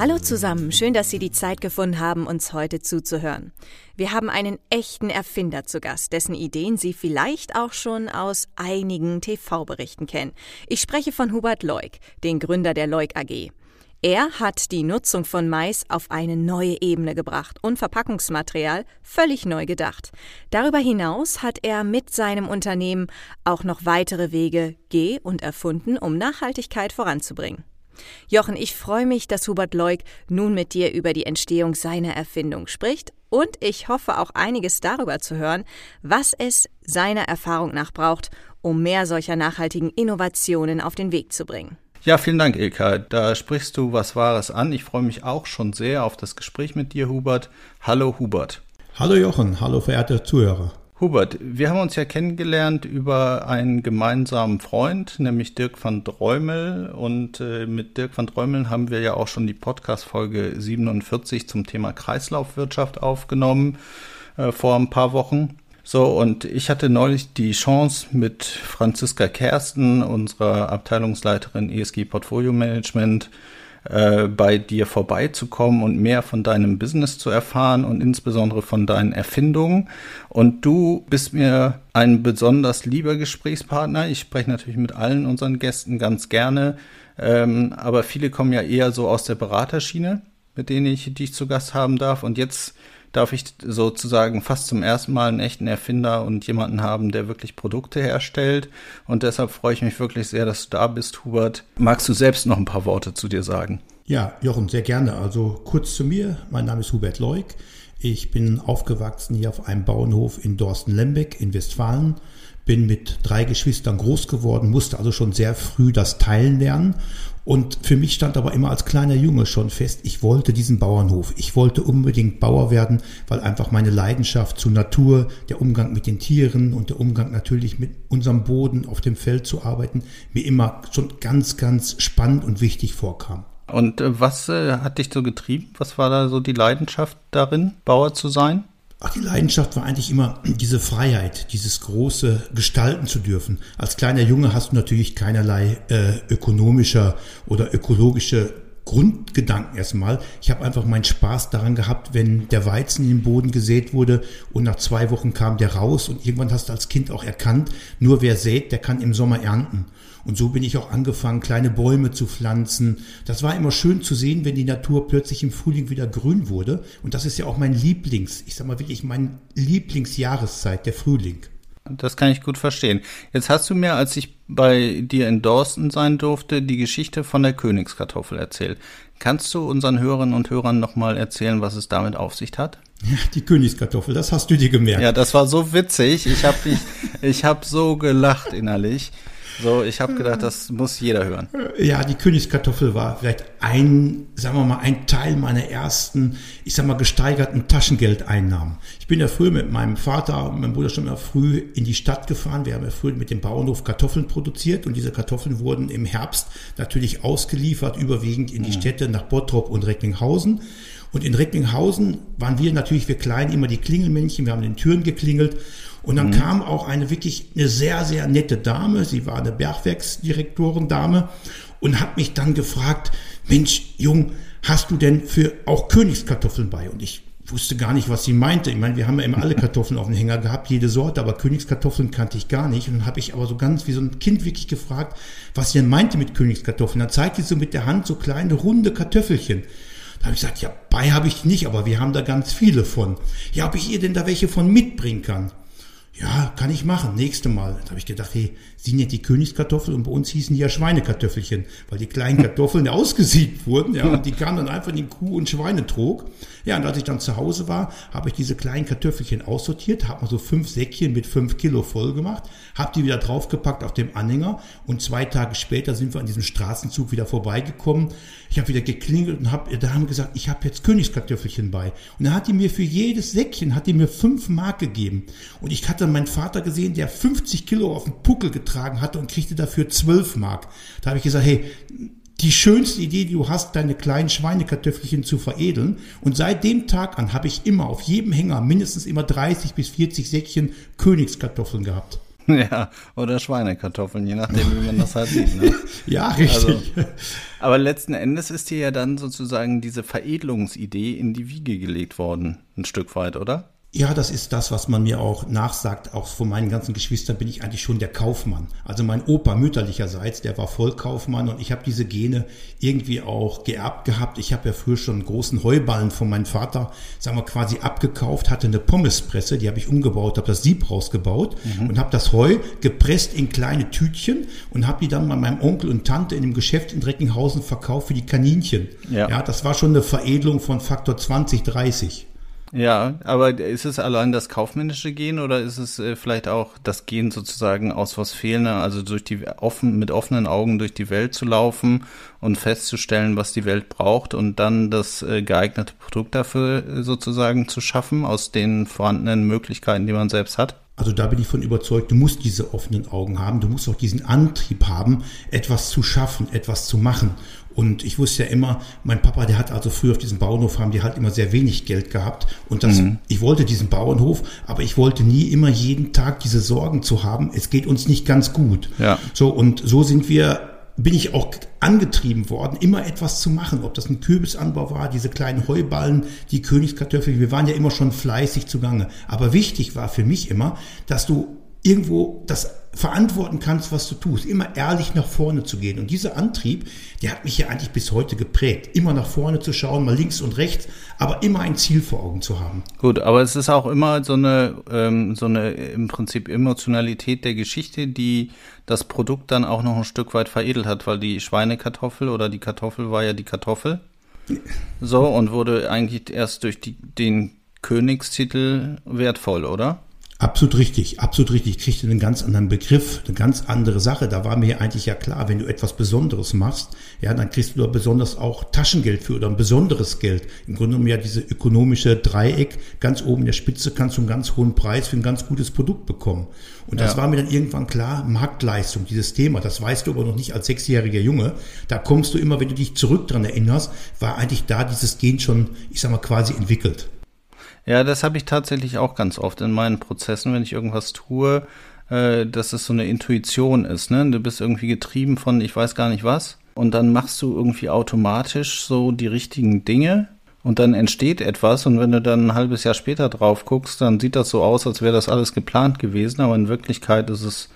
Hallo zusammen, schön, dass Sie die Zeit gefunden haben, uns heute zuzuhören. Wir haben einen echten Erfinder zu Gast, dessen Ideen Sie vielleicht auch schon aus einigen TV-Berichten kennen. Ich spreche von Hubert Leuk, den Gründer der Leuk AG. Er hat die Nutzung von Mais auf eine neue Ebene gebracht und Verpackungsmaterial völlig neu gedacht. Darüber hinaus hat er mit seinem Unternehmen auch noch weitere Wege geh- und erfunden, um Nachhaltigkeit voranzubringen. Jochen, ich freue mich, dass Hubert Leuk nun mit dir über die Entstehung seiner Erfindung spricht und ich hoffe auch einiges darüber zu hören, was es seiner Erfahrung nach braucht, um mehr solcher nachhaltigen Innovationen auf den Weg zu bringen. Ja, vielen Dank, Ilka. Da sprichst du was Wahres an. Ich freue mich auch schon sehr auf das Gespräch mit dir, Hubert. Hallo, Hubert. Hallo, Jochen. Hallo, verehrte Zuhörer. Hubert, wir haben uns ja kennengelernt über einen gemeinsamen Freund, nämlich Dirk van Dräumel. Und äh, mit Dirk van Dräumel haben wir ja auch schon die Podcast-Folge 47 zum Thema Kreislaufwirtschaft aufgenommen äh, vor ein paar Wochen. So, und ich hatte neulich die Chance mit Franziska Kersten, unserer Abteilungsleiterin ESG Portfolio Management, äh, bei dir vorbeizukommen und mehr von deinem Business zu erfahren und insbesondere von deinen Erfindungen. Und du bist mir ein besonders lieber Gesprächspartner. Ich spreche natürlich mit allen unseren Gästen ganz gerne, ähm, aber viele kommen ja eher so aus der Beraterschiene, mit denen ich dich zu Gast haben darf. Und jetzt darf ich sozusagen fast zum ersten Mal einen echten Erfinder und jemanden haben, der wirklich Produkte herstellt. Und deshalb freue ich mich wirklich sehr, dass du da bist, Hubert. Magst du selbst noch ein paar Worte zu dir sagen? Ja, Jochen, sehr gerne. Also kurz zu mir. Mein Name ist Hubert Leuk. Ich bin aufgewachsen hier auf einem Bauernhof in Dorsten-Lembeck in Westfalen. Bin mit drei Geschwistern groß geworden, musste also schon sehr früh das Teilen lernen und für mich stand aber immer als kleiner Junge schon fest, ich wollte diesen Bauernhof. Ich wollte unbedingt Bauer werden, weil einfach meine Leidenschaft zur Natur, der Umgang mit den Tieren und der Umgang natürlich mit unserem Boden auf dem Feld zu arbeiten, mir immer schon ganz, ganz spannend und wichtig vorkam. Und äh, was äh, hat dich so getrieben? Was war da so die Leidenschaft darin, Bauer zu sein? Ach, die Leidenschaft war eigentlich immer diese Freiheit, dieses große Gestalten zu dürfen. Als kleiner Junge hast du natürlich keinerlei äh, ökonomischer oder ökologische Grundgedanken erstmal. Ich habe einfach meinen Spaß daran gehabt, wenn der Weizen in den Boden gesät wurde und nach zwei Wochen kam der raus und irgendwann hast du als Kind auch erkannt, nur wer sät, der kann im Sommer ernten. Und so bin ich auch angefangen, kleine Bäume zu pflanzen. Das war immer schön zu sehen, wenn die Natur plötzlich im Frühling wieder grün wurde. Und das ist ja auch mein Lieblings, ich sag mal wirklich mein Lieblingsjahreszeit, der Frühling. Das kann ich gut verstehen. Jetzt hast du mir, als ich bei dir in Dorsten sein durfte, die Geschichte von der Königskartoffel erzählt. Kannst du unseren Hörerinnen und Hörern nochmal erzählen, was es damit auf sich hat? Ja, die Königskartoffel, das hast du dir gemerkt. Ja, das war so witzig. Ich habe ich hab so gelacht innerlich. So, ich habe gedacht, das muss jeder hören. Ja, die Königskartoffel war vielleicht ein, sagen wir mal, ein Teil meiner ersten, ich sag mal, gesteigerten Taschengeldeinnahmen. Ich bin ja früher mit meinem Vater und meinem Bruder schon mal früh in die Stadt gefahren. Wir haben ja früher mit dem Bauernhof Kartoffeln produziert und diese Kartoffeln wurden im Herbst natürlich ausgeliefert, überwiegend in die mhm. Städte nach Bottrop und Recklinghausen. Und in Recklinghausen waren wir natürlich, wir Kleinen, immer die Klingelmännchen. Wir haben den Türen geklingelt und dann mhm. kam auch eine wirklich eine sehr, sehr nette Dame, sie war eine Bergwerksdirektorendame und hat mich dann gefragt, Mensch, Jung, hast du denn für auch Königskartoffeln bei? Und ich wusste gar nicht, was sie meinte. Ich meine, wir haben ja immer alle Kartoffeln auf dem Hänger gehabt, jede Sorte, aber Königskartoffeln kannte ich gar nicht. Und dann habe ich aber so ganz wie so ein Kind wirklich gefragt, was sie denn meinte mit Königskartoffeln. Dann zeigt sie so mit der Hand so kleine runde Kartoffelchen. Da habe ich gesagt, ja, bei habe ich nicht, aber wir haben da ganz viele von. Ja, ob ich ihr denn da welche von mitbringen kann? Ja, kann ich machen, nächste Mal. Da habe ich gedacht, hey, sie nennt die Königskartoffel und bei uns hießen die ja Schweinekartoffelchen, weil die kleinen Kartoffeln ausgesiebt wurden, ja, und die kamen dann einfach in den Kuh- und Schweinetrog. Ja, und als ich dann zu Hause war, habe ich diese kleinen Kartoffelchen aussortiert, habe mal so fünf Säckchen mit fünf Kilo voll gemacht, habe die wieder draufgepackt auf dem Anhänger und zwei Tage später sind wir an diesem Straßenzug wieder vorbeigekommen. Ich habe wieder geklingelt und habe, da haben gesagt, ich habe jetzt Königskartoffelchen bei. Und dann hat die mir für jedes Säckchen, hat die mir fünf Mark gegeben. Und ich hatte meinen Vater gesehen, der 50 Kilo auf dem Puckel getragen hatte und kriegte dafür 12 Mark. Da habe ich gesagt, hey, die schönste Idee, die du hast, deine kleinen Schweinekartoffelchen zu veredeln. Und seit dem Tag an habe ich immer auf jedem Hänger mindestens immer 30 bis 40 Säckchen Königskartoffeln gehabt. Ja, oder Schweinekartoffeln, je nachdem, wie man das halt sieht. Ne? ja, richtig. Also, aber letzten Endes ist dir ja dann sozusagen diese Veredelungsidee in die Wiege gelegt worden, ein Stück weit, oder? Ja, das ist das, was man mir auch nachsagt. Auch von meinen ganzen Geschwistern bin ich eigentlich schon der Kaufmann. Also mein Opa mütterlicherseits, der war Vollkaufmann und ich habe diese Gene irgendwie auch geerbt gehabt. Ich habe ja früher schon einen großen Heuballen von meinem Vater, sagen wir quasi abgekauft, hatte eine Pommespresse, die habe ich umgebaut, habe das Sieb rausgebaut mhm. und habe das Heu gepresst in kleine Tütchen und habe die dann bei meinem Onkel und Tante in dem Geschäft in Dreckenhausen verkauft für die Kaninchen. Ja. ja, das war schon eine Veredelung von Faktor 20, 30. Ja, aber ist es allein das kaufmännische Gen oder ist es äh, vielleicht auch das Gen sozusagen aus was Fehlender, also durch die offen, mit offenen Augen durch die Welt zu laufen und festzustellen, was die Welt braucht und dann das äh, geeignete Produkt dafür äh, sozusagen zu schaffen aus den vorhandenen Möglichkeiten, die man selbst hat? Also da bin ich von überzeugt, du musst diese offenen Augen haben, du musst auch diesen Antrieb haben, etwas zu schaffen, etwas zu machen. Und ich wusste ja immer, mein Papa, der hat also früher auf diesem Bauernhof haben die halt immer sehr wenig Geld gehabt. Und das, mhm. ich wollte diesen Bauernhof, aber ich wollte nie immer jeden Tag diese Sorgen zu haben. Es geht uns nicht ganz gut. Ja. So, und so sind wir bin ich auch angetrieben worden, immer etwas zu machen. Ob das ein Kürbisanbau war, diese kleinen Heuballen, die Königskartoffeln. Wir waren ja immer schon fleißig zugange. Aber wichtig war für mich immer, dass du irgendwo das verantworten kannst, was du tust, immer ehrlich nach vorne zu gehen. Und dieser Antrieb, der hat mich ja eigentlich bis heute geprägt, immer nach vorne zu schauen, mal links und rechts, aber immer ein Ziel vor Augen zu haben. Gut, aber es ist auch immer so eine, ähm, so eine im Prinzip Emotionalität der Geschichte, die das Produkt dann auch noch ein Stück weit veredelt hat, weil die Schweinekartoffel oder die Kartoffel war ja die Kartoffel. So, und wurde eigentlich erst durch die, den Königstitel wertvoll, oder? Absolut richtig, absolut richtig. Ich kriegte einen ganz anderen Begriff, eine ganz andere Sache. Da war mir eigentlich ja klar, wenn du etwas Besonderes machst, ja, dann kriegst du da besonders auch Taschengeld für oder ein besonderes Geld. Im Grunde genommen ja diese ökonomische Dreieck, ganz oben in der Spitze kannst du einen ganz hohen Preis für ein ganz gutes Produkt bekommen. Und das ja. war mir dann irgendwann klar, Marktleistung, dieses Thema, das weißt du aber noch nicht als sechsjähriger Junge. Da kommst du immer, wenn du dich zurück dran erinnerst, war eigentlich da dieses Gen schon, ich sag mal, quasi entwickelt. Ja, das habe ich tatsächlich auch ganz oft in meinen Prozessen, wenn ich irgendwas tue, äh, dass es so eine Intuition ist. Ne? Du bist irgendwie getrieben von ich weiß gar nicht was und dann machst du irgendwie automatisch so die richtigen Dinge und dann entsteht etwas und wenn du dann ein halbes Jahr später drauf guckst, dann sieht das so aus, als wäre das alles geplant gewesen, aber in Wirklichkeit ist es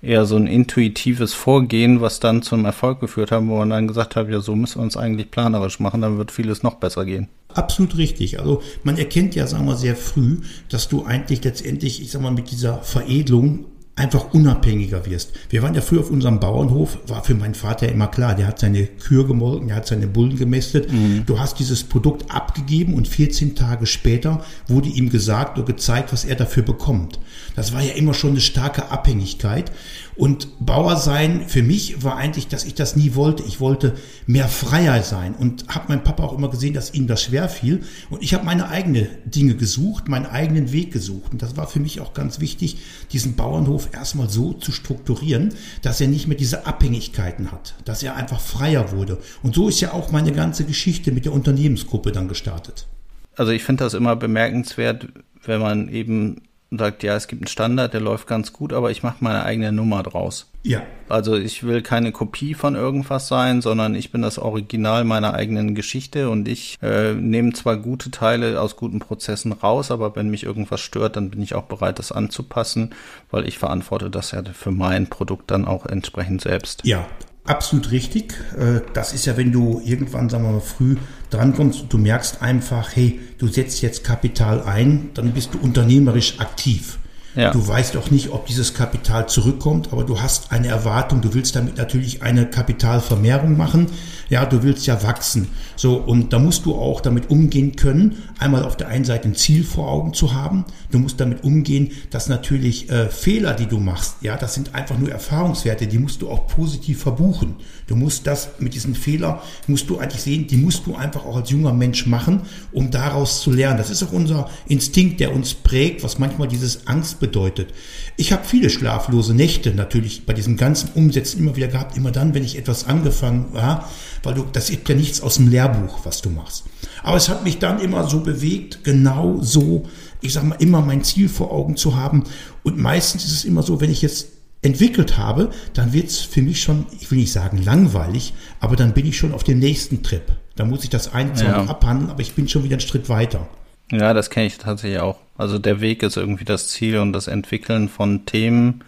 eher so ein intuitives Vorgehen, was dann zum Erfolg geführt hat, wo man dann gesagt hat, ja, so müssen wir uns eigentlich planerisch machen, dann wird vieles noch besser gehen. Absolut richtig. Also man erkennt ja, sagen wir, sehr früh, dass du eigentlich letztendlich, ich sag mal, mit dieser Veredelung einfach unabhängiger wirst. Wir waren ja früher auf unserem Bauernhof, war für meinen Vater immer klar, der hat seine Kühe gemolken, der hat seine Bullen gemästet. Mhm. Du hast dieses Produkt abgegeben und 14 Tage später wurde ihm gesagt oder gezeigt, was er dafür bekommt. Das war ja immer schon eine starke Abhängigkeit. Und Bauer sein für mich war eigentlich, dass ich das nie wollte. Ich wollte mehr freier sein und habe mein Papa auch immer gesehen, dass ihm das schwer fiel. Und ich habe meine eigenen Dinge gesucht, meinen eigenen Weg gesucht. Und das war für mich auch ganz wichtig, diesen Bauernhof erstmal so zu strukturieren, dass er nicht mehr diese Abhängigkeiten hat, dass er einfach freier wurde. Und so ist ja auch meine ganze Geschichte mit der Unternehmensgruppe dann gestartet. Also ich finde das immer bemerkenswert, wenn man eben und sagt, ja, es gibt einen Standard, der läuft ganz gut, aber ich mache meine eigene Nummer draus. Ja. Also ich will keine Kopie von irgendwas sein, sondern ich bin das Original meiner eigenen Geschichte und ich äh, nehme zwar gute Teile aus guten Prozessen raus, aber wenn mich irgendwas stört, dann bin ich auch bereit, das anzupassen, weil ich verantworte das ja für mein Produkt dann auch entsprechend selbst. Ja, absolut richtig. Äh, das ist ja, wenn du irgendwann, sagen wir mal, früh drankommst und du merkst einfach, hey, du setzt jetzt Kapital ein, dann bist du unternehmerisch aktiv. Ja. Du weißt auch nicht, ob dieses Kapital zurückkommt, aber du hast eine Erwartung. Du willst damit natürlich eine Kapitalvermehrung machen. Ja, du willst ja wachsen. So, und da musst du auch damit umgehen können, einmal auf der einen Seite ein Ziel vor Augen zu haben. Du musst damit umgehen, dass natürlich äh, Fehler, die du machst, ja, das sind einfach nur Erfahrungswerte, die musst du auch positiv verbuchen. Du musst das mit diesen Fehler, musst du eigentlich sehen, die musst du einfach auch als junger Mensch machen, um daraus zu lernen. Das ist auch unser Instinkt, der uns prägt, was manchmal dieses Angst bedeutet. Ich habe viele schlaflose Nächte natürlich bei diesem ganzen Umsetzen immer wieder gehabt, immer dann, wenn ich etwas angefangen war, weil du, das ist ja nichts aus dem Lehrbuch, was du machst. Aber es hat mich dann immer so bewegt, genau so, ich sag mal, immer mein Ziel vor Augen zu haben. Und meistens ist es immer so, wenn ich jetzt entwickelt habe, dann wird es für mich schon, ich will nicht sagen langweilig, aber dann bin ich schon auf dem nächsten Trip. Da muss ich das ein, zwei ja. abhandeln, aber ich bin schon wieder einen Schritt weiter. Ja, das kenne ich tatsächlich auch. Also der Weg ist irgendwie das Ziel und das Entwickeln von Themen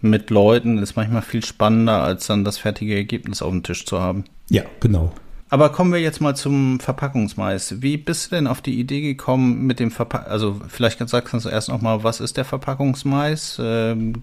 mit Leuten ist manchmal viel spannender, als dann das fertige Ergebnis auf dem Tisch zu haben. Ja, genau. Aber kommen wir jetzt mal zum Verpackungsmais. Wie bist du denn auf die Idee gekommen mit dem Verpack also vielleicht sagst du erst noch mal, was ist der Verpackungsmais? Ähm,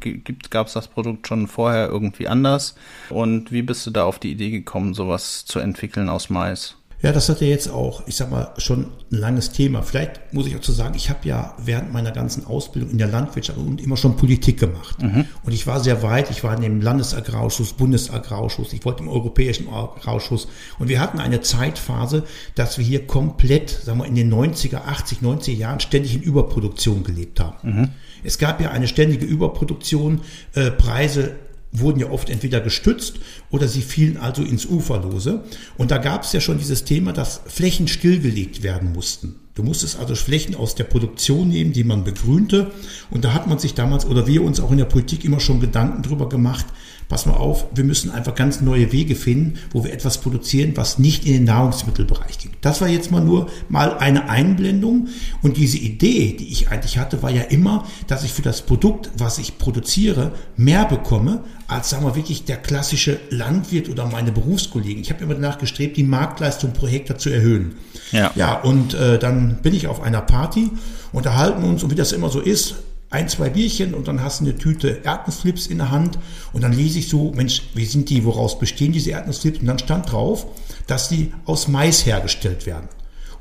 Gab es das Produkt schon vorher irgendwie anders? Und wie bist du da auf die Idee gekommen, sowas zu entwickeln aus Mais? Ja, das hat ja jetzt auch, ich sag mal, schon ein langes Thema. Vielleicht muss ich auch zu sagen, ich habe ja während meiner ganzen Ausbildung in der Landwirtschaft und immer schon Politik gemacht. Mhm. Und ich war sehr weit. Ich war in dem Landesagrarausschuss, Bundesagrarausschuss, ich wollte im Europäischen Agrarausschuss. Und wir hatten eine Zeitphase, dass wir hier komplett, sagen wir, in den 90er, 80, 90er Jahren ständig in Überproduktion gelebt haben. Mhm. Es gab ja eine ständige Überproduktion, äh, Preise wurden ja oft entweder gestützt oder sie fielen also ins Uferlose. Und da gab es ja schon dieses Thema, dass Flächen stillgelegt werden mussten. Du musstest also Flächen aus der Produktion nehmen, die man begrünte. Und da hat man sich damals oder wir uns auch in der Politik immer schon Gedanken drüber gemacht, pass mal auf, wir müssen einfach ganz neue Wege finden, wo wir etwas produzieren, was nicht in den Nahrungsmittelbereich ging. Das war jetzt mal nur mal eine Einblendung. Und diese Idee, die ich eigentlich hatte, war ja immer, dass ich für das Produkt, was ich produziere, mehr bekomme, als sagen wir wirklich der klassische Landwirt oder meine Berufskollegen. Ich habe immer danach gestrebt, die Marktleistung pro Hektar zu erhöhen. Ja, ja und äh, dann bin ich auf einer Party, unterhalten uns und wie das immer so ist, ein, zwei Bierchen und dann hast du eine Tüte Erdnussflips in der Hand und dann lese ich so, Mensch, wie sind die, woraus bestehen diese Erdnussflips? Und dann stand drauf, dass die aus Mais hergestellt werden.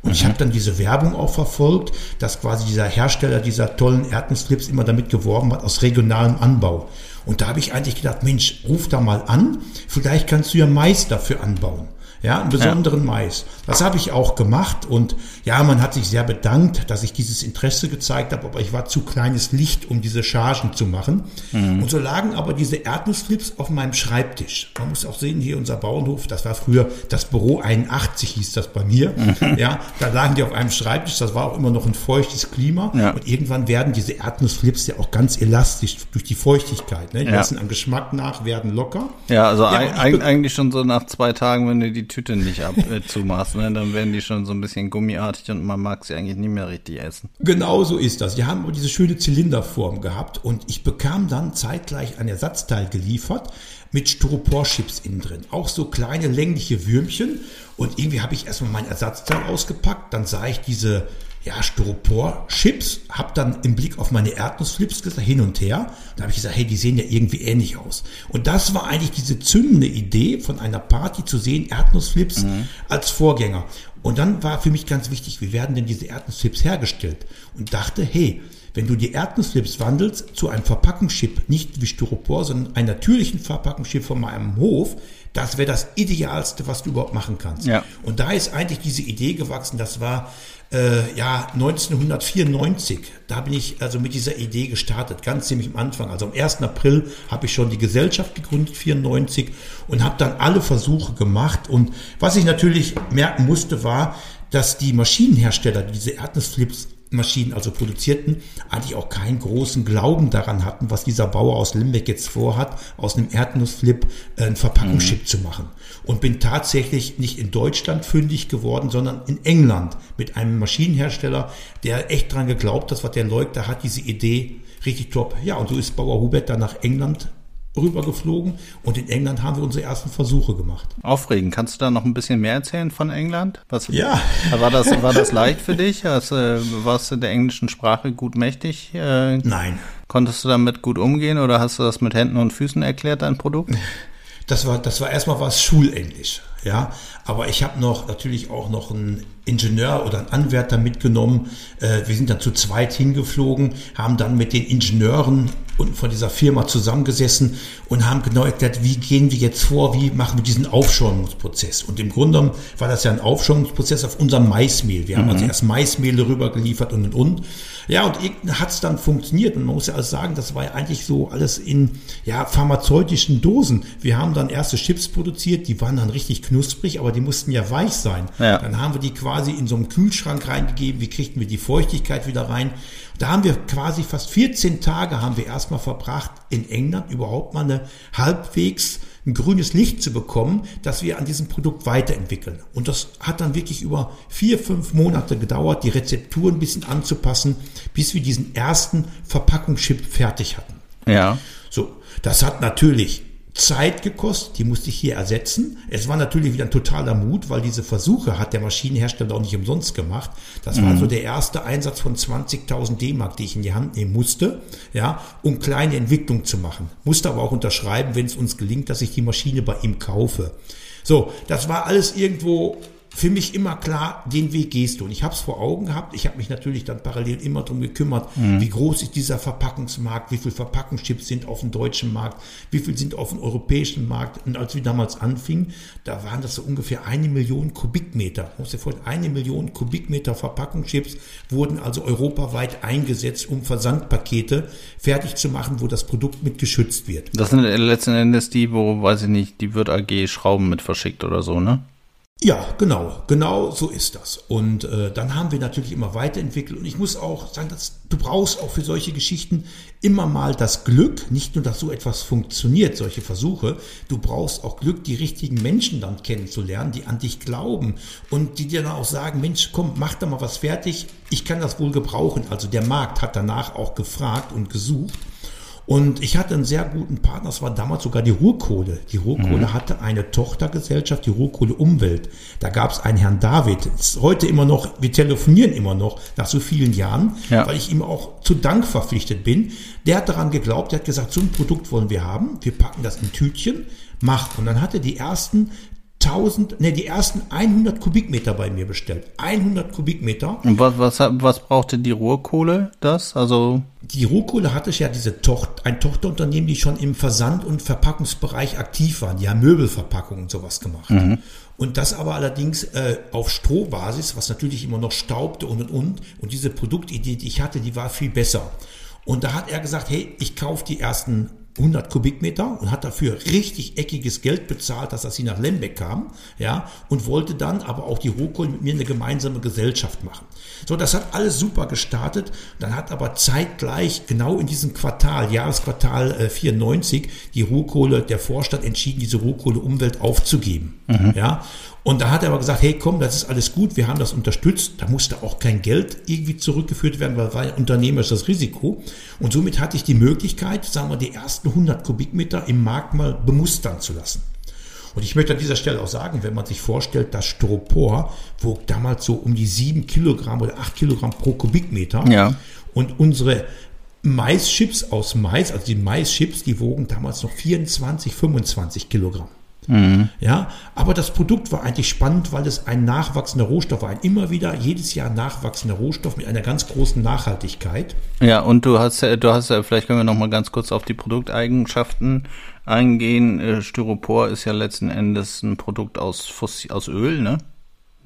Und mhm. ich habe dann diese Werbung auch verfolgt, dass quasi dieser Hersteller dieser tollen Erdnussflips immer damit geworben hat, aus regionalem Anbau. Und da habe ich eigentlich gedacht, Mensch, ruf da mal an, vielleicht kannst du ja Mais dafür anbauen ja, einen besonderen ja. Mais. Das habe ich auch gemacht und ja, man hat sich sehr bedankt, dass ich dieses Interesse gezeigt habe, aber ich war zu kleines Licht, um diese Chargen zu machen. Mhm. Und so lagen aber diese Erdnussflips auf meinem Schreibtisch. Man muss auch sehen, hier unser Bauernhof, das war früher das Büro 81 hieß das bei mir. Mhm. Ja, da lagen die auf einem Schreibtisch, das war auch immer noch ein feuchtes Klima ja. und irgendwann werden diese Erdnussflips ja auch ganz elastisch durch die Feuchtigkeit, ne? Die ja. lassen am Geschmack nach, werden locker. Ja, also ja, eigentlich schon so nach zwei Tagen, wenn du die Tüte nicht ab äh, ne? dann werden die schon so ein bisschen gummiartig und man mag sie eigentlich nicht mehr richtig essen. Genau so ist das. Die haben aber diese schöne Zylinderform gehabt und ich bekam dann zeitgleich ein Ersatzteil geliefert mit Styroporchips innen drin. Auch so kleine längliche Würmchen und irgendwie habe ich erstmal mein Ersatzteil ausgepackt, dann sah ich diese ja, Styropor-Chips, hab dann im Blick auf meine Erdnussflips gesagt, hin und her. Da habe ich gesagt, hey, die sehen ja irgendwie ähnlich aus. Und das war eigentlich diese zündende Idee von einer Party zu sehen, Erdnussflips mhm. als Vorgänger. Und dann war für mich ganz wichtig, wie werden denn diese Erdnussflips hergestellt? Und dachte, hey, wenn du die Erdnussflips wandelst zu einem Verpackungschip, nicht wie Styropor, sondern einen natürlichen Verpackungschip von meinem Hof, das wäre das Idealste, was du überhaupt machen kannst. Ja. Und da ist eigentlich diese Idee gewachsen, das war äh, ja 1994. Da bin ich also mit dieser Idee gestartet, ganz ziemlich am Anfang. Also am 1. April habe ich schon die Gesellschaft gegründet, 94, und habe dann alle Versuche gemacht. Und was ich natürlich merken musste, war, dass die Maschinenhersteller, die diese Erdnussflips Maschinen also produzierten, eigentlich auch keinen großen Glauben daran hatten, was dieser Bauer aus Limbeck jetzt vorhat, aus einem Erdnussflip äh, ein Verpackungschip mhm. zu machen. Und bin tatsächlich nicht in Deutschland fündig geworden, sondern in England mit einem Maschinenhersteller, der echt dran geglaubt hat, was der Leugner hat, diese Idee richtig top. Ja, und so ist Bauer Hubert dann nach England rübergeflogen und in England haben wir unsere ersten Versuche gemacht. Aufregend. Kannst du da noch ein bisschen mehr erzählen von England? Was, ja. War das, war das leicht für dich? Also, warst du der englischen Sprache gut mächtig? Äh, Nein. Konntest du damit gut umgehen oder hast du das mit Händen und Füßen erklärt, dein Produkt? Das war, das war erstmal was Schulenglisch, ja. Aber ich habe noch natürlich auch noch einen Ingenieur oder einen Anwärter mitgenommen. Äh, wir sind dann zu zweit hingeflogen, haben dann mit den Ingenieuren und von dieser Firma zusammengesessen und haben genau erklärt, wie gehen wir jetzt vor, wie machen wir diesen Aufschäumungsprozess. Und im Grunde genommen war das ja ein Aufschäumungsprozess auf unserem Maismehl. Wir haben mhm. also erst Maismehl rübergeliefert und und und. Ja, und hat es dann funktioniert. Und man muss ja alles sagen, das war ja eigentlich so alles in ja, pharmazeutischen Dosen. Wir haben dann erste Chips produziert, die waren dann richtig knusprig, aber die mussten ja weich sein. Ja. Dann haben wir die quasi in so einen Kühlschrank reingegeben. Wie kriegten wir die Feuchtigkeit wieder rein? Da haben wir quasi fast 14 Tage haben wir erstmal verbracht, in England überhaupt mal eine halbwegs ein grünes Licht zu bekommen, dass wir an diesem Produkt weiterentwickeln. Und das hat dann wirklich über vier, fünf Monate gedauert, die Rezeptur ein bisschen anzupassen, bis wir diesen ersten Verpackungschip fertig hatten. Ja. So, das hat natürlich Zeit gekostet, die musste ich hier ersetzen. Es war natürlich wieder ein totaler Mut, weil diese Versuche hat der Maschinenhersteller auch nicht umsonst gemacht. Das mhm. war so der erste Einsatz von 20.000 D-Mark, die ich in die Hand nehmen musste, ja, um kleine Entwicklung zu machen. Musste aber auch unterschreiben, wenn es uns gelingt, dass ich die Maschine bei ihm kaufe. So, das war alles irgendwo für mich immer klar, den Weg gehst du. Und ich habe es vor Augen gehabt. Ich habe mich natürlich dann parallel immer darum gekümmert, mhm. wie groß ist dieser Verpackungsmarkt, wie viel Verpackungschips sind auf dem deutschen Markt, wie viel sind auf dem europäischen Markt. Und als wir damals anfingen, da waren das so ungefähr eine Million Kubikmeter. Muss dir vorstellen, eine Million Kubikmeter Verpackungschips wurden also europaweit eingesetzt, um Versandpakete fertig zu machen, wo das Produkt mit geschützt wird. Das sind letzten Endes die, wo, weiß ich nicht, die wird AG Schrauben mit verschickt oder so, ne? Ja, genau, genau so ist das. Und äh, dann haben wir natürlich immer weiterentwickelt. Und ich muss auch sagen, dass du brauchst auch für solche Geschichten immer mal das Glück, nicht nur, dass so etwas funktioniert, solche Versuche, du brauchst auch Glück, die richtigen Menschen dann kennenzulernen, die an dich glauben und die dir dann auch sagen, Mensch, komm, mach da mal was fertig, ich kann das wohl gebrauchen. Also der Markt hat danach auch gefragt und gesucht. Und ich hatte einen sehr guten Partner, das war damals sogar die Ruhrkohle. Die Ruhrkohle mhm. hatte eine Tochtergesellschaft, die Ruhrkohle Umwelt. Da gab es einen Herrn David. Heute immer noch, wir telefonieren immer noch nach so vielen Jahren, ja. weil ich ihm auch zu Dank verpflichtet bin. Der hat daran geglaubt, der hat gesagt, so ein Produkt wollen wir haben. Wir packen das in Tütchen, macht. Und dann hatte die ersten 1000, ne, die ersten 100 Kubikmeter bei mir bestellt. 100 Kubikmeter. Und was, was, was brauchte die Ruhrkohle das? Also die Ruhrkohle hatte ja diese Tochter, ein Tochterunternehmen, die schon im Versand- und Verpackungsbereich aktiv waren. Die haben Möbelverpackungen und sowas gemacht. Mhm. Und das aber allerdings äh, auf Strohbasis, was natürlich immer noch staubte und und und. Und diese Produktidee, die ich hatte, die war viel besser. Und da hat er gesagt, hey, ich kaufe die ersten 100 Kubikmeter und hat dafür richtig eckiges Geld bezahlt, dass das hier nach Lembeck kam, ja, und wollte dann aber auch die Rohkohl mit mir eine gemeinsame Gesellschaft machen. So, das hat alles super gestartet. Dann hat aber zeitgleich genau in diesem Quartal, Jahresquartal äh, 94, die Rohkohle, der Vorstand entschieden, diese Rohkohle-Umwelt aufzugeben, mhm. ja. Und da hat er aber gesagt, hey komm, das ist alles gut, wir haben das unterstützt. Da musste auch kein Geld irgendwie zurückgeführt werden, weil war ja unternehmerisches Risiko. Und somit hatte ich die Möglichkeit, sagen wir, die ersten 100 Kubikmeter im Markt mal bemustern zu lassen. Und ich möchte an dieser Stelle auch sagen, wenn man sich vorstellt, das Styropor wog damals so um die 7 Kilogramm oder 8 Kilogramm pro Kubikmeter. Ja. Und unsere Maischips aus Mais, also die Maischips, die wogen damals noch 24, 25 Kilogramm. Mhm. Ja, aber das Produkt war eigentlich spannend, weil es ein nachwachsender Rohstoff war. Ein immer wieder jedes Jahr nachwachsender Rohstoff mit einer ganz großen Nachhaltigkeit. Ja, und du hast, du hast, vielleicht können wir noch mal ganz kurz auf die Produkteigenschaften eingehen. Äh, Styropor ist ja letzten Endes ein Produkt aus, aus Öl, ne?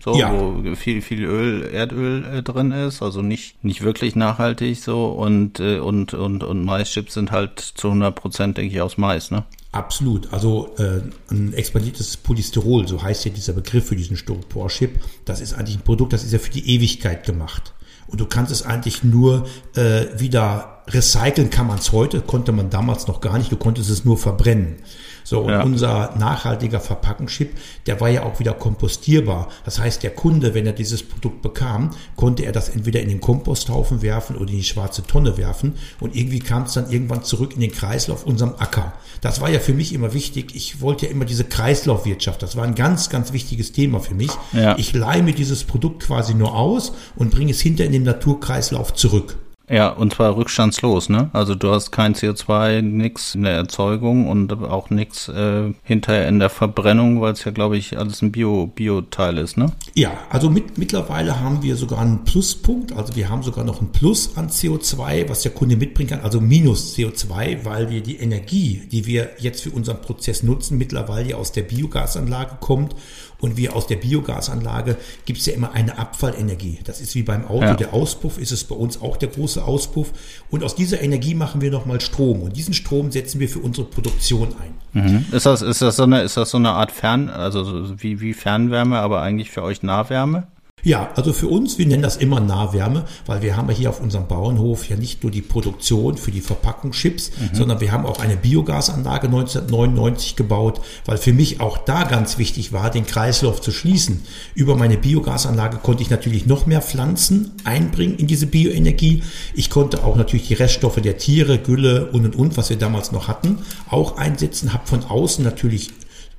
So, ja. wo viel, viel Öl, Erdöl äh, drin ist, also nicht, nicht wirklich nachhaltig so und, äh, und, und, und Maischips sind halt zu 100 Prozent, denke ich, aus Mais, ne? Absolut. Also äh, ein expandiertes Polystyrol, so heißt ja dieser Begriff für diesen Styropor-Chip, das ist eigentlich ein Produkt, das ist ja für die Ewigkeit gemacht. Und du kannst es eigentlich nur äh, wieder recyceln, kann man es heute, konnte man damals noch gar nicht, du konntest es nur verbrennen. So, und ja. unser nachhaltiger Verpackungschip, der war ja auch wieder kompostierbar. Das heißt, der Kunde, wenn er dieses Produkt bekam, konnte er das entweder in den Komposthaufen werfen oder in die schwarze Tonne werfen. Und irgendwie kam es dann irgendwann zurück in den Kreislauf unserem Acker. Das war ja für mich immer wichtig. Ich wollte ja immer diese Kreislaufwirtschaft. Das war ein ganz, ganz wichtiges Thema für mich. Ja. Ich leihe mir dieses Produkt quasi nur aus und bringe es hinter in den Naturkreislauf zurück. Ja, und zwar rückstandslos, ne? Also du hast kein CO2, nix in der Erzeugung und auch nix äh, hinterher in der Verbrennung, weil es ja, glaube ich, alles ein Bio, Bio-Teil ist, ne? Ja, also mit, mittlerweile haben wir sogar einen Pluspunkt, also wir haben sogar noch ein Plus an CO2, was der Kunde mitbringen kann, also minus CO2, weil wir die Energie, die wir jetzt für unseren Prozess nutzen, mittlerweile aus der Biogasanlage kommt und wir aus der Biogasanlage gibt es ja immer eine Abfallenergie. Das ist wie beim Auto ja. der Auspuff, ist es bei uns auch der große Auspuff. Und aus dieser Energie machen wir nochmal Strom. Und diesen Strom setzen wir für unsere Produktion ein. Mhm. Ist, das, ist, das so eine, ist das so eine Art Fern, also wie, wie Fernwärme, aber eigentlich für euch Nahwärme? Ja, also für uns, wir nennen das immer Nahwärme, weil wir haben ja hier auf unserem Bauernhof ja nicht nur die Produktion für die Verpackungschips, mhm. sondern wir haben auch eine Biogasanlage 1999 gebaut, weil für mich auch da ganz wichtig war, den Kreislauf zu schließen. Über meine Biogasanlage konnte ich natürlich noch mehr Pflanzen einbringen in diese Bioenergie. Ich konnte auch natürlich die Reststoffe der Tiere, Gülle und und und, was wir damals noch hatten, auch einsetzen, habe von außen natürlich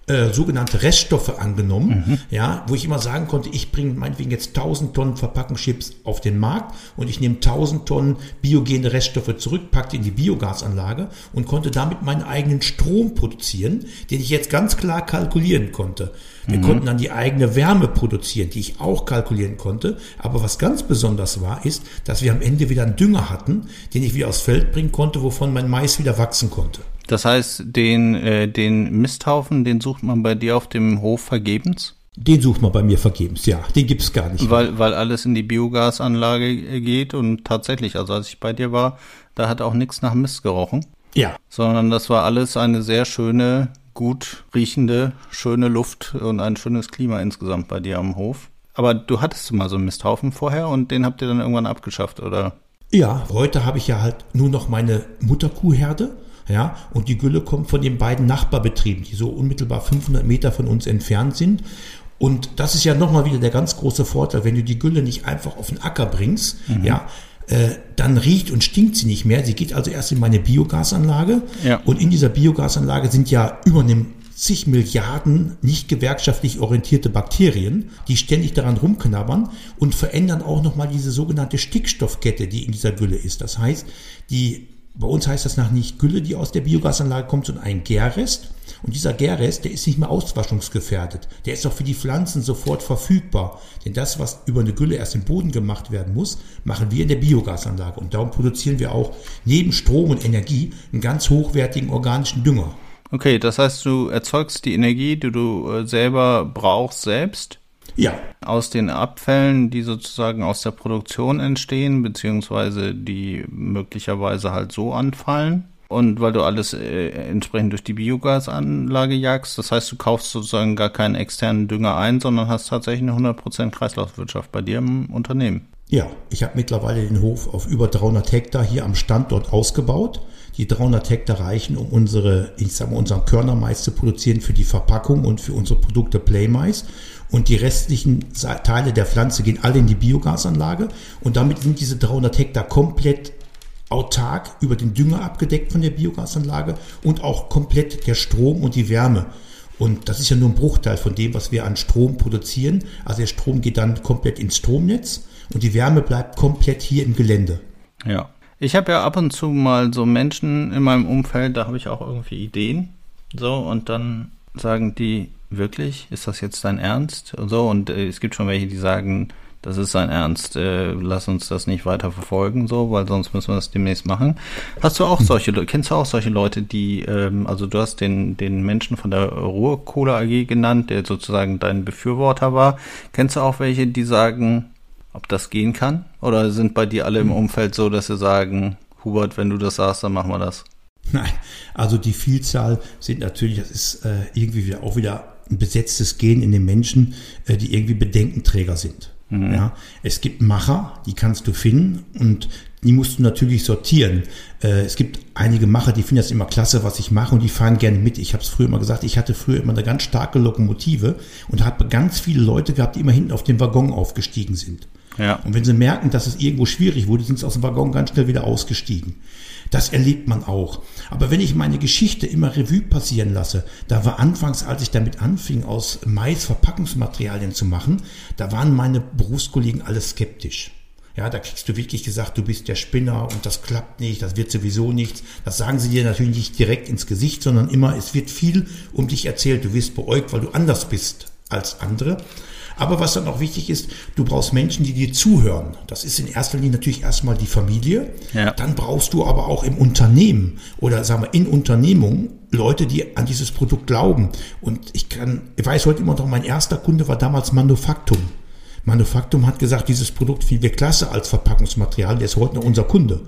äh, sogenannte Reststoffe angenommen, mhm. ja, wo ich immer sagen konnte, ich bringe meinetwegen jetzt 1000 Tonnen Verpackungschips auf den Markt und ich nehme 1000 Tonnen biogene Reststoffe zurück, packte in die Biogasanlage und konnte damit meinen eigenen Strom produzieren, den ich jetzt ganz klar kalkulieren konnte. Wir mhm. konnten dann die eigene Wärme produzieren, die ich auch kalkulieren konnte. Aber was ganz besonders war, ist, dass wir am Ende wieder einen Dünger hatten, den ich wieder aufs Feld bringen konnte, wovon mein Mais wieder wachsen konnte. Das heißt, den, äh, den Misthaufen, den sucht man bei dir auf dem Hof vergebens? Den sucht man bei mir vergebens, ja. Den gibt's gar nicht. Weil, weil alles in die Biogasanlage geht und tatsächlich, also als ich bei dir war, da hat auch nichts nach Mist gerochen. Ja. Sondern das war alles eine sehr schöne, gut riechende, schöne Luft und ein schönes Klima insgesamt bei dir am Hof. Aber du hattest mal so einen Misthaufen vorher und den habt ihr dann irgendwann abgeschafft, oder? Ja, heute habe ich ja halt nur noch meine Mutterkuhherde ja, und die Gülle kommt von den beiden Nachbarbetrieben, die so unmittelbar 500 Meter von uns entfernt sind. Und das ist ja nochmal wieder der ganz große Vorteil, wenn du die Gülle nicht einfach auf den Acker bringst, mhm. ja, äh, dann riecht und stinkt sie nicht mehr. Sie geht also erst in meine Biogasanlage. Ja. Und in dieser Biogasanlage sind ja über einem zig Milliarden nicht gewerkschaftlich orientierte Bakterien, die ständig daran rumknabbern und verändern auch nochmal diese sogenannte Stickstoffkette, die in dieser Gülle ist. Das heißt, die bei uns heißt das nach nicht Gülle, die aus der Biogasanlage kommt, sondern ein Gärrest. Und dieser Gärrest, der ist nicht mehr auswaschungsgefährdet. Der ist auch für die Pflanzen sofort verfügbar. Denn das, was über eine Gülle erst im Boden gemacht werden muss, machen wir in der Biogasanlage. Und darum produzieren wir auch neben Strom und Energie einen ganz hochwertigen organischen Dünger. Okay, das heißt, du erzeugst die Energie, die du äh, selber brauchst, selbst ja. Aus den Abfällen, die sozusagen aus der Produktion entstehen, beziehungsweise die möglicherweise halt so anfallen. Und weil du alles äh, entsprechend durch die Biogasanlage jagst, das heißt, du kaufst sozusagen gar keinen externen Dünger ein, sondern hast tatsächlich eine 100% Kreislaufwirtschaft bei dir im Unternehmen. Ja, ich habe mittlerweile den Hof auf über 300 Hektar hier am Standort ausgebaut. Die 300 Hektar reichen, um unsere, ich sag mal, unseren Körnermais zu produzieren für die Verpackung und für unsere Produkte Playmais. Und die restlichen Teile der Pflanze gehen alle in die Biogasanlage. Und damit sind diese 300 Hektar komplett autark über den Dünger abgedeckt von der Biogasanlage und auch komplett der Strom und die Wärme. Und das ist ja nur ein Bruchteil von dem, was wir an Strom produzieren. Also der Strom geht dann komplett ins Stromnetz und die Wärme bleibt komplett hier im Gelände. Ja. Ich habe ja ab und zu mal so Menschen in meinem Umfeld, da habe ich auch irgendwie Ideen. So, und dann sagen die, wirklich? Ist das jetzt dein Ernst? Und so, und äh, es gibt schon welche, die sagen, das ist sein Ernst, äh, lass uns das nicht weiter verfolgen, so, weil sonst müssen wir das demnächst machen. Hast du auch hm. solche, kennst du auch solche Leute, die, ähm, also du hast den, den Menschen von der Ruhrkohle AG genannt, der sozusagen dein Befürworter war. Kennst du auch welche, die sagen, ob das gehen kann? Oder sind bei dir alle im hm. Umfeld so, dass sie sagen, Hubert, wenn du das sagst, dann machen wir das? Nein, also die Vielzahl sind natürlich, das ist äh, irgendwie wieder auch wieder besetztes Gen in den Menschen, äh, die irgendwie Bedenkenträger sind. Mhm. Ja, es gibt Macher, die kannst du finden und die musst du natürlich sortieren. Äh, es gibt einige Macher, die finden das immer klasse, was ich mache und die fahren gerne mit. Ich habe es früher immer gesagt, ich hatte früher immer eine ganz starke Lokomotive und habe ganz viele Leute gehabt, die immer hinten auf den Waggon aufgestiegen sind. Ja. Und wenn sie merken, dass es irgendwo schwierig wurde, sind sie aus dem Waggon ganz schnell wieder ausgestiegen. Das erlebt man auch. Aber wenn ich meine Geschichte immer Revue passieren lasse, da war anfangs, als ich damit anfing, aus Mais Verpackungsmaterialien zu machen, da waren meine Berufskollegen alle skeptisch. Ja, da kriegst du wirklich gesagt, du bist der Spinner und das klappt nicht, das wird sowieso nichts. Das sagen sie dir natürlich nicht direkt ins Gesicht, sondern immer, es wird viel um dich erzählt. Du wirst beäugt, weil du anders bist als andere. Aber was dann auch wichtig ist, du brauchst Menschen, die dir zuhören. Das ist in erster Linie natürlich erstmal die Familie. Ja. Dann brauchst du aber auch im Unternehmen oder sagen wir in Unternehmung Leute, die an dieses Produkt glauben. Und ich kann, ich weiß heute immer noch, mein erster Kunde war damals Manufaktum. Manufaktum hat gesagt, dieses Produkt finden wir klasse als Verpackungsmaterial, der ist heute noch unser Kunde.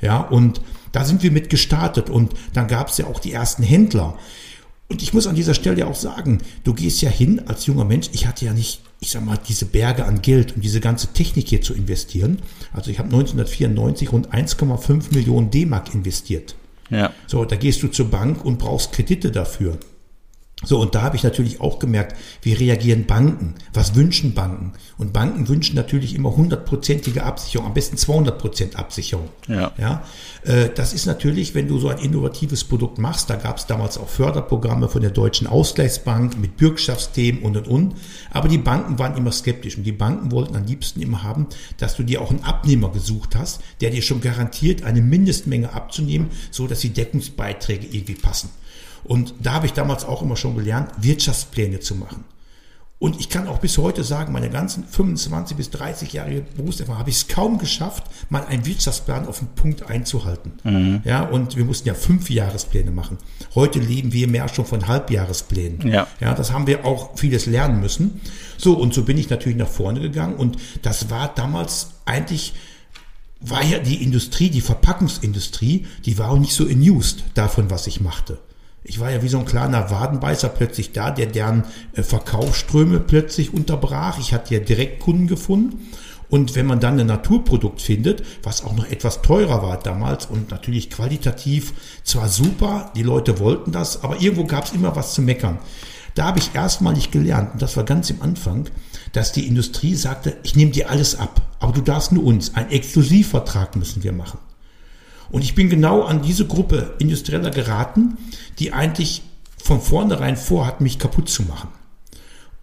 Ja, und da sind wir mit gestartet und dann gab es ja auch die ersten Händler. Und ich muss an dieser Stelle ja auch sagen, du gehst ja hin als junger Mensch, ich hatte ja nicht, ich sag mal, diese Berge an Geld, um diese ganze Technik hier zu investieren. Also ich habe 1994 rund 1,5 Millionen D-Mark investiert. Ja. So, da gehst du zur Bank und brauchst Kredite dafür. So, und da habe ich natürlich auch gemerkt, wie reagieren Banken? Was wünschen Banken? Und Banken wünschen natürlich immer hundertprozentige Absicherung, am besten 200 Prozent Absicherung. Ja. ja. Äh, das ist natürlich, wenn du so ein innovatives Produkt machst, da gab es damals auch Förderprogramme von der Deutschen Ausgleichsbank mit Bürgschaftsthemen und und und. Aber die Banken waren immer skeptisch und die Banken wollten am liebsten immer haben, dass du dir auch einen Abnehmer gesucht hast, der dir schon garantiert eine Mindestmenge abzunehmen, so dass die Deckungsbeiträge irgendwie passen. Und da habe ich damals auch immer schon gelernt, Wirtschaftspläne zu machen. Und ich kann auch bis heute sagen, meine ganzen 25 bis 30 Jahre Berufserfahrung habe ich es kaum geschafft, mal einen Wirtschaftsplan auf den Punkt einzuhalten. Mhm. Ja, und wir mussten ja fünf Jahrespläne machen. Heute leben wir mehr schon von Halbjahresplänen. Ja. ja, das haben wir auch vieles lernen müssen. So, und so bin ich natürlich nach vorne gegangen. Und das war damals eigentlich, war ja die Industrie, die Verpackungsindustrie, die war auch nicht so amused davon, was ich machte. Ich war ja wie so ein kleiner Wadenbeißer plötzlich da, der deren äh, Verkaufsströme plötzlich unterbrach. Ich hatte ja direkt Kunden gefunden. Und wenn man dann ein Naturprodukt findet, was auch noch etwas teurer war damals und natürlich qualitativ zwar super, die Leute wollten das, aber irgendwo gab es immer was zu meckern. Da habe ich erstmalig gelernt, und das war ganz im Anfang, dass die Industrie sagte, ich nehme dir alles ab, aber du darfst nur uns, einen Exklusivvertrag müssen wir machen. Und ich bin genau an diese Gruppe Industrieller geraten, die eigentlich von vornherein vorhatten, mich kaputt zu machen.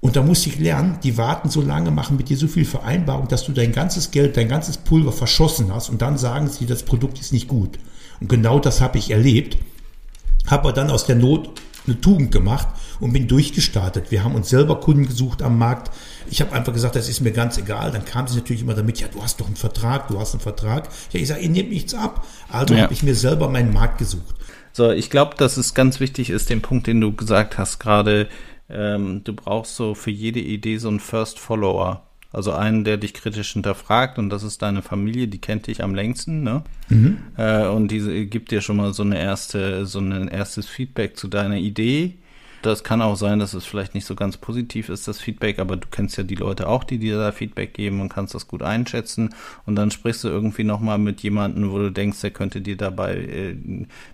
Und da musste ich lernen, die warten so lange, machen mit dir so viel Vereinbarung, dass du dein ganzes Geld, dein ganzes Pulver verschossen hast und dann sagen sie, das Produkt ist nicht gut. Und genau das habe ich erlebt, habe aber dann aus der Not eine Tugend gemacht und bin durchgestartet. Wir haben uns selber Kunden gesucht am Markt. Ich habe einfach gesagt, das ist mir ganz egal. Dann kam sie natürlich immer damit, ja, du hast doch einen Vertrag, du hast einen Vertrag. Ja, ich sage, ihr nehmt nichts ab. Also ja. habe ich mir selber meinen Markt gesucht. So, ich glaube, dass es ganz wichtig ist, den Punkt, den du gesagt hast, gerade, ähm, du brauchst so für jede Idee so einen First Follower. Also einen, der dich kritisch hinterfragt und das ist deine Familie, die kennt dich am längsten, ne? Mhm. Äh, und diese gibt dir schon mal so eine erste, so ein erstes Feedback zu deiner Idee. Das kann auch sein, dass es vielleicht nicht so ganz positiv ist, das Feedback, aber du kennst ja die Leute auch, die dir da Feedback geben und kannst das gut einschätzen. Und dann sprichst du irgendwie nochmal mit jemandem, wo du denkst, der könnte dir dabei, äh,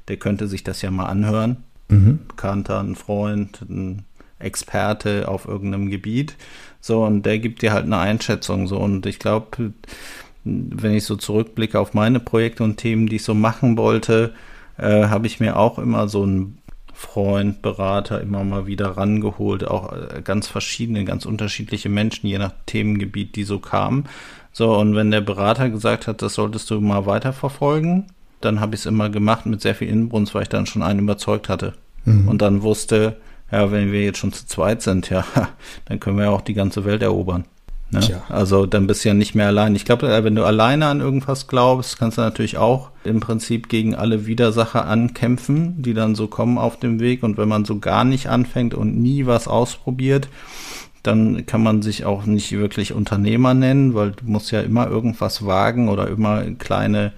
der könnte sich das ja mal anhören. Mhm. Bekannter, ein Freund, ein Experte auf irgendeinem Gebiet. So, und der gibt dir halt eine Einschätzung. So, und ich glaube, wenn ich so zurückblicke auf meine Projekte und Themen, die ich so machen wollte, äh, habe ich mir auch immer so einen Freund, Berater immer mal wieder rangeholt, auch äh, ganz verschiedene, ganz unterschiedliche Menschen, je nach Themengebiet, die so kamen. So, und wenn der Berater gesagt hat, das solltest du mal weiterverfolgen, dann habe ich es immer gemacht mit sehr viel Inbrunst, weil ich dann schon einen überzeugt hatte. Mhm. Und dann wusste, ja, wenn wir jetzt schon zu zweit sind, ja, dann können wir ja auch die ganze Welt erobern. Ne? Also dann bist du ja nicht mehr allein. Ich glaube, äh, wenn du alleine an irgendwas glaubst, kannst du natürlich auch im Prinzip gegen alle Widersacher ankämpfen, die dann so kommen auf dem Weg. Und wenn man so gar nicht anfängt und nie was ausprobiert, dann kann man sich auch nicht wirklich Unternehmer nennen, weil du musst ja immer irgendwas wagen oder immer kleine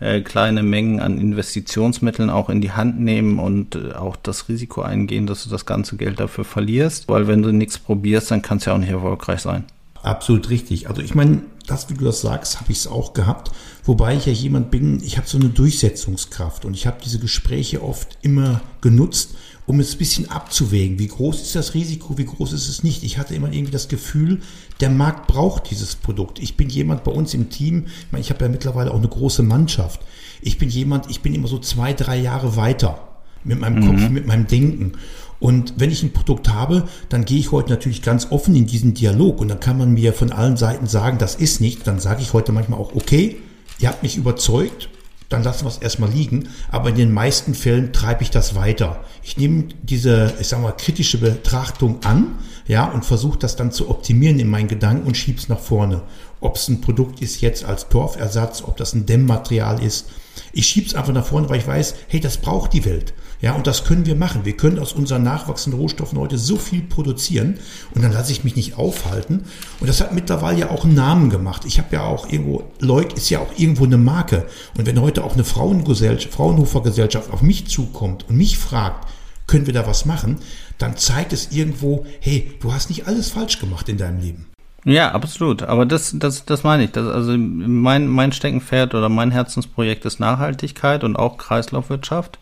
äh, kleine Mengen an Investitionsmitteln auch in die Hand nehmen und äh, auch das Risiko eingehen, dass du das ganze Geld dafür verlierst. Weil wenn du nichts probierst, dann kann es ja auch nicht erfolgreich sein. Absolut richtig. Also ich meine, das, wie du das sagst, habe ich es auch gehabt. Wobei ich ja jemand bin, ich habe so eine Durchsetzungskraft und ich habe diese Gespräche oft immer genutzt, um es ein bisschen abzuwägen. Wie groß ist das Risiko, wie groß ist es nicht? Ich hatte immer irgendwie das Gefühl, der Markt braucht dieses Produkt. Ich bin jemand bei uns im Team, ich, meine, ich habe ja mittlerweile auch eine große Mannschaft. Ich bin jemand, ich bin immer so zwei, drei Jahre weiter mit meinem mhm. Kopf, mit meinem Denken. Und wenn ich ein Produkt habe, dann gehe ich heute natürlich ganz offen in diesen Dialog und dann kann man mir von allen Seiten sagen, das ist nicht. Dann sage ich heute manchmal auch, okay, ihr habt mich überzeugt, dann lassen wir es erstmal liegen. Aber in den meisten Fällen treibe ich das weiter. Ich nehme diese, ich sag mal, kritische Betrachtung an, ja, und versuche das dann zu optimieren in meinen Gedanken und schieb's nach vorne. Ob es ein Produkt ist jetzt als Torfersatz, ob das ein Dämmmaterial ist. Ich schieb's einfach nach vorne, weil ich weiß, hey, das braucht die Welt. Ja, und das können wir machen. Wir können aus unseren nachwachsenden Rohstoffen heute so viel produzieren und dann lasse ich mich nicht aufhalten. Und das hat mittlerweile ja auch einen Namen gemacht. Ich habe ja auch irgendwo, Leuk ist ja auch irgendwo eine Marke. Und wenn heute auch eine Frauengesellschaft, Fraunhofer Gesellschaft auf mich zukommt und mich fragt, können wir da was machen, dann zeigt es irgendwo, hey, du hast nicht alles falsch gemacht in deinem Leben. Ja, absolut. Aber das, das, das meine ich. Das, also mein, mein Steckenpferd oder mein Herzensprojekt ist Nachhaltigkeit und auch Kreislaufwirtschaft.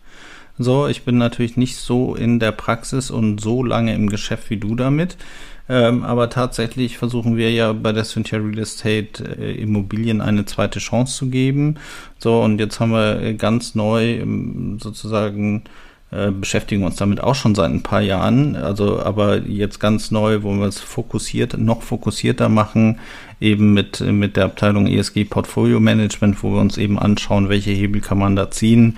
So, ich bin natürlich nicht so in der Praxis und so lange im Geschäft wie du damit. Ähm, aber tatsächlich versuchen wir ja bei der Cynthia Real Estate äh, Immobilien eine zweite Chance zu geben. So, und jetzt haben wir ganz neu ähm, sozusagen äh, beschäftigen uns damit auch schon seit ein paar Jahren. Also, aber jetzt ganz neu, wo wir es fokussiert, noch fokussierter machen, eben mit, mit der Abteilung ESG Portfolio Management, wo wir uns eben anschauen, welche Hebel kann man da ziehen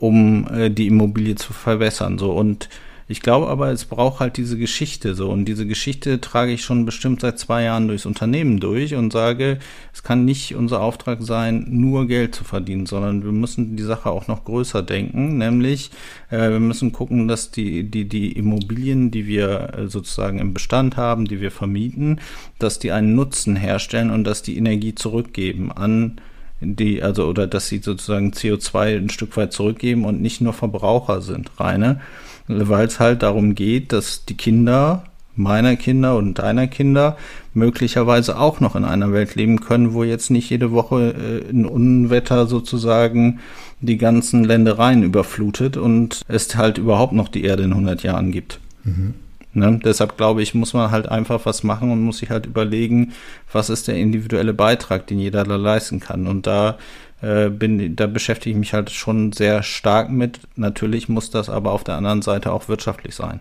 um äh, die Immobilie zu verbessern. So und ich glaube aber, es braucht halt diese Geschichte so. Und diese Geschichte trage ich schon bestimmt seit zwei Jahren durchs Unternehmen durch und sage, es kann nicht unser Auftrag sein, nur Geld zu verdienen, sondern wir müssen die Sache auch noch größer denken. Nämlich, äh, wir müssen gucken, dass die, die, die Immobilien, die wir äh, sozusagen im Bestand haben, die wir vermieten, dass die einen Nutzen herstellen und dass die Energie zurückgeben an die, also, oder dass sie sozusagen CO2 ein Stück weit zurückgeben und nicht nur Verbraucher sind, reine, weil es halt darum geht, dass die Kinder meiner Kinder und deiner Kinder möglicherweise auch noch in einer Welt leben können, wo jetzt nicht jede Woche äh, ein Unwetter sozusagen die ganzen Ländereien überflutet und es halt überhaupt noch die Erde in 100 Jahren gibt. Mhm. Ne? Deshalb glaube ich, muss man halt einfach was machen und muss sich halt überlegen, was ist der individuelle Beitrag, den jeder da leisten kann. Und da äh, bin, da beschäftige ich mich halt schon sehr stark mit. Natürlich muss das aber auf der anderen Seite auch wirtschaftlich sein.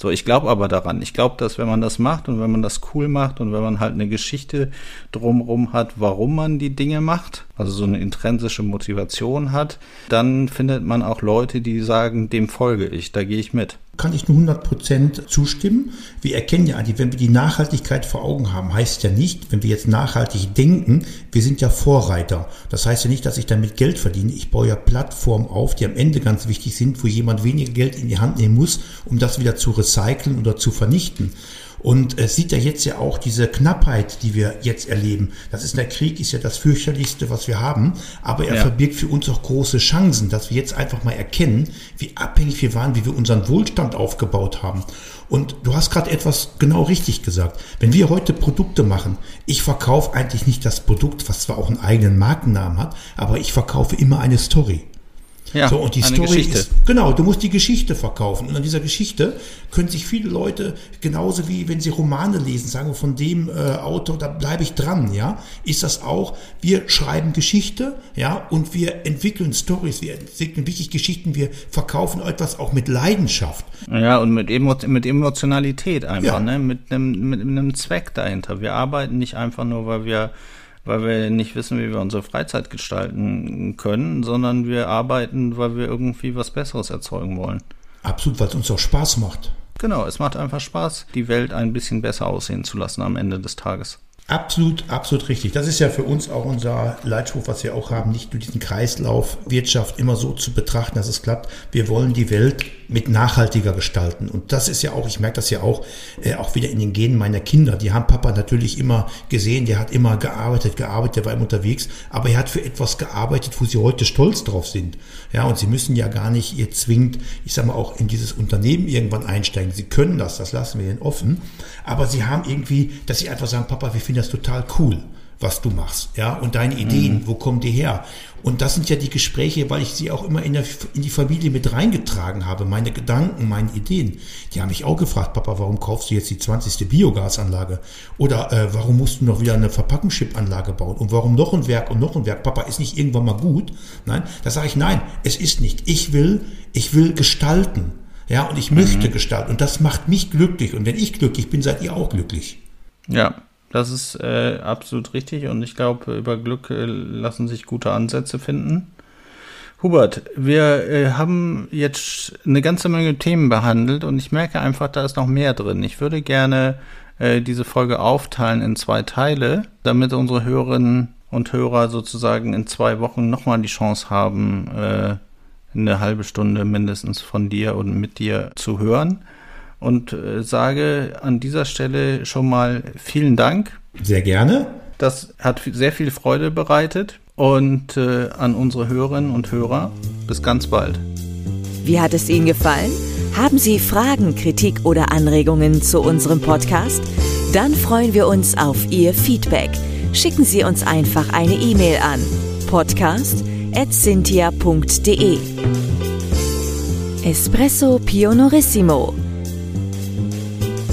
So, ich glaube aber daran. Ich glaube, dass wenn man das macht und wenn man das cool macht und wenn man halt eine Geschichte drumherum hat, warum man die Dinge macht, also so eine intrinsische Motivation hat, dann findet man auch Leute, die sagen, dem folge ich, da gehe ich mit kann ich nur 100% zustimmen. Wir erkennen ja, wenn wir die Nachhaltigkeit vor Augen haben, heißt ja nicht, wenn wir jetzt nachhaltig denken, wir sind ja Vorreiter. Das heißt ja nicht, dass ich damit Geld verdiene. Ich baue ja Plattformen auf, die am Ende ganz wichtig sind, wo jemand weniger Geld in die Hand nehmen muss, um das wieder zu recyceln oder zu vernichten. Und es sieht ja jetzt ja auch diese Knappheit, die wir jetzt erleben. Das ist der Krieg, ist ja das fürchterlichste, was wir haben. Aber er ja. verbirgt für uns auch große Chancen, dass wir jetzt einfach mal erkennen, wie abhängig wir waren, wie wir unseren Wohlstand aufgebaut haben. Und du hast gerade etwas genau richtig gesagt. Wenn wir heute Produkte machen, ich verkaufe eigentlich nicht das Produkt, was zwar auch einen eigenen Markennamen hat, aber ich verkaufe immer eine Story. Ja, so, und die Story Geschichte. ist, genau, du musst die Geschichte verkaufen. Und an dieser Geschichte können sich viele Leute, genauso wie wenn sie Romane lesen, sagen, von dem äh, Autor, da bleibe ich dran, ja, ist das auch, wir schreiben Geschichte, ja, und wir entwickeln Stories, wir entwickeln wirklich Geschichten, wir verkaufen etwas auch mit Leidenschaft. Ja, und mit, Emo mit Emotionalität einfach, ja. ne, mit einem, mit einem Zweck dahinter. Wir arbeiten nicht einfach nur, weil wir weil wir nicht wissen, wie wir unsere Freizeit gestalten können, sondern wir arbeiten, weil wir irgendwie was Besseres erzeugen wollen. Absolut, weil es uns auch Spaß macht. Genau, es macht einfach Spaß, die Welt ein bisschen besser aussehen zu lassen am Ende des Tages. Absolut, absolut richtig. Das ist ja für uns auch unser Leitspruch, was wir auch haben, nicht nur diesen Kreislauf Wirtschaft immer so zu betrachten, dass es klappt. Wir wollen die Welt mit nachhaltiger gestalten. Und das ist ja auch, ich merke das ja auch, äh, auch wieder in den Genen meiner Kinder. Die haben Papa natürlich immer gesehen, der hat immer gearbeitet, gearbeitet, der war immer unterwegs, aber er hat für etwas gearbeitet, wo sie heute stolz drauf sind. Ja, und sie müssen ja gar nicht ihr zwingend, ich sag mal, auch in dieses Unternehmen irgendwann einsteigen. Sie können das, das lassen wir ihnen offen. Aber sie haben irgendwie, dass sie einfach sagen, Papa, wir finden das total cool, was du machst, ja, und deine Ideen, mhm. wo kommen die her? Und das sind ja die Gespräche, weil ich sie auch immer in, der, in die Familie mit reingetragen habe, meine Gedanken, meine Ideen. Die haben mich auch gefragt, Papa, warum kaufst du jetzt die 20. Biogasanlage? Oder äh, warum musst du noch wieder eine Verpackungschipanlage bauen? Und warum noch ein Werk und noch ein Werk? Papa, ist nicht irgendwann mal gut? Nein, da sage ich, nein, es ist nicht. Ich will, ich will gestalten. Ja, und ich möchte mhm. gestalten. Und das macht mich glücklich. Und wenn ich glücklich bin, seid ihr auch glücklich. Ja, das ist äh, absolut richtig. Und ich glaube, über Glück äh, lassen sich gute Ansätze finden. Hubert, wir äh, haben jetzt eine ganze Menge Themen behandelt und ich merke einfach, da ist noch mehr drin. Ich würde gerne äh, diese Folge aufteilen in zwei Teile, damit unsere Hörerinnen und Hörer sozusagen in zwei Wochen nochmal die Chance haben, äh, eine halbe Stunde mindestens von dir und mit dir zu hören. Und äh, sage an dieser Stelle schon mal vielen Dank. Sehr gerne. Das hat sehr viel Freude bereitet. Und äh, an unsere Hörerinnen und Hörer, bis ganz bald. Wie hat es Ihnen gefallen? Haben Sie Fragen, Kritik oder Anregungen zu unserem Podcast? Dann freuen wir uns auf Ihr Feedback. Schicken Sie uns einfach eine E-Mail an podcast.cynthia.de Espresso Pionorissimo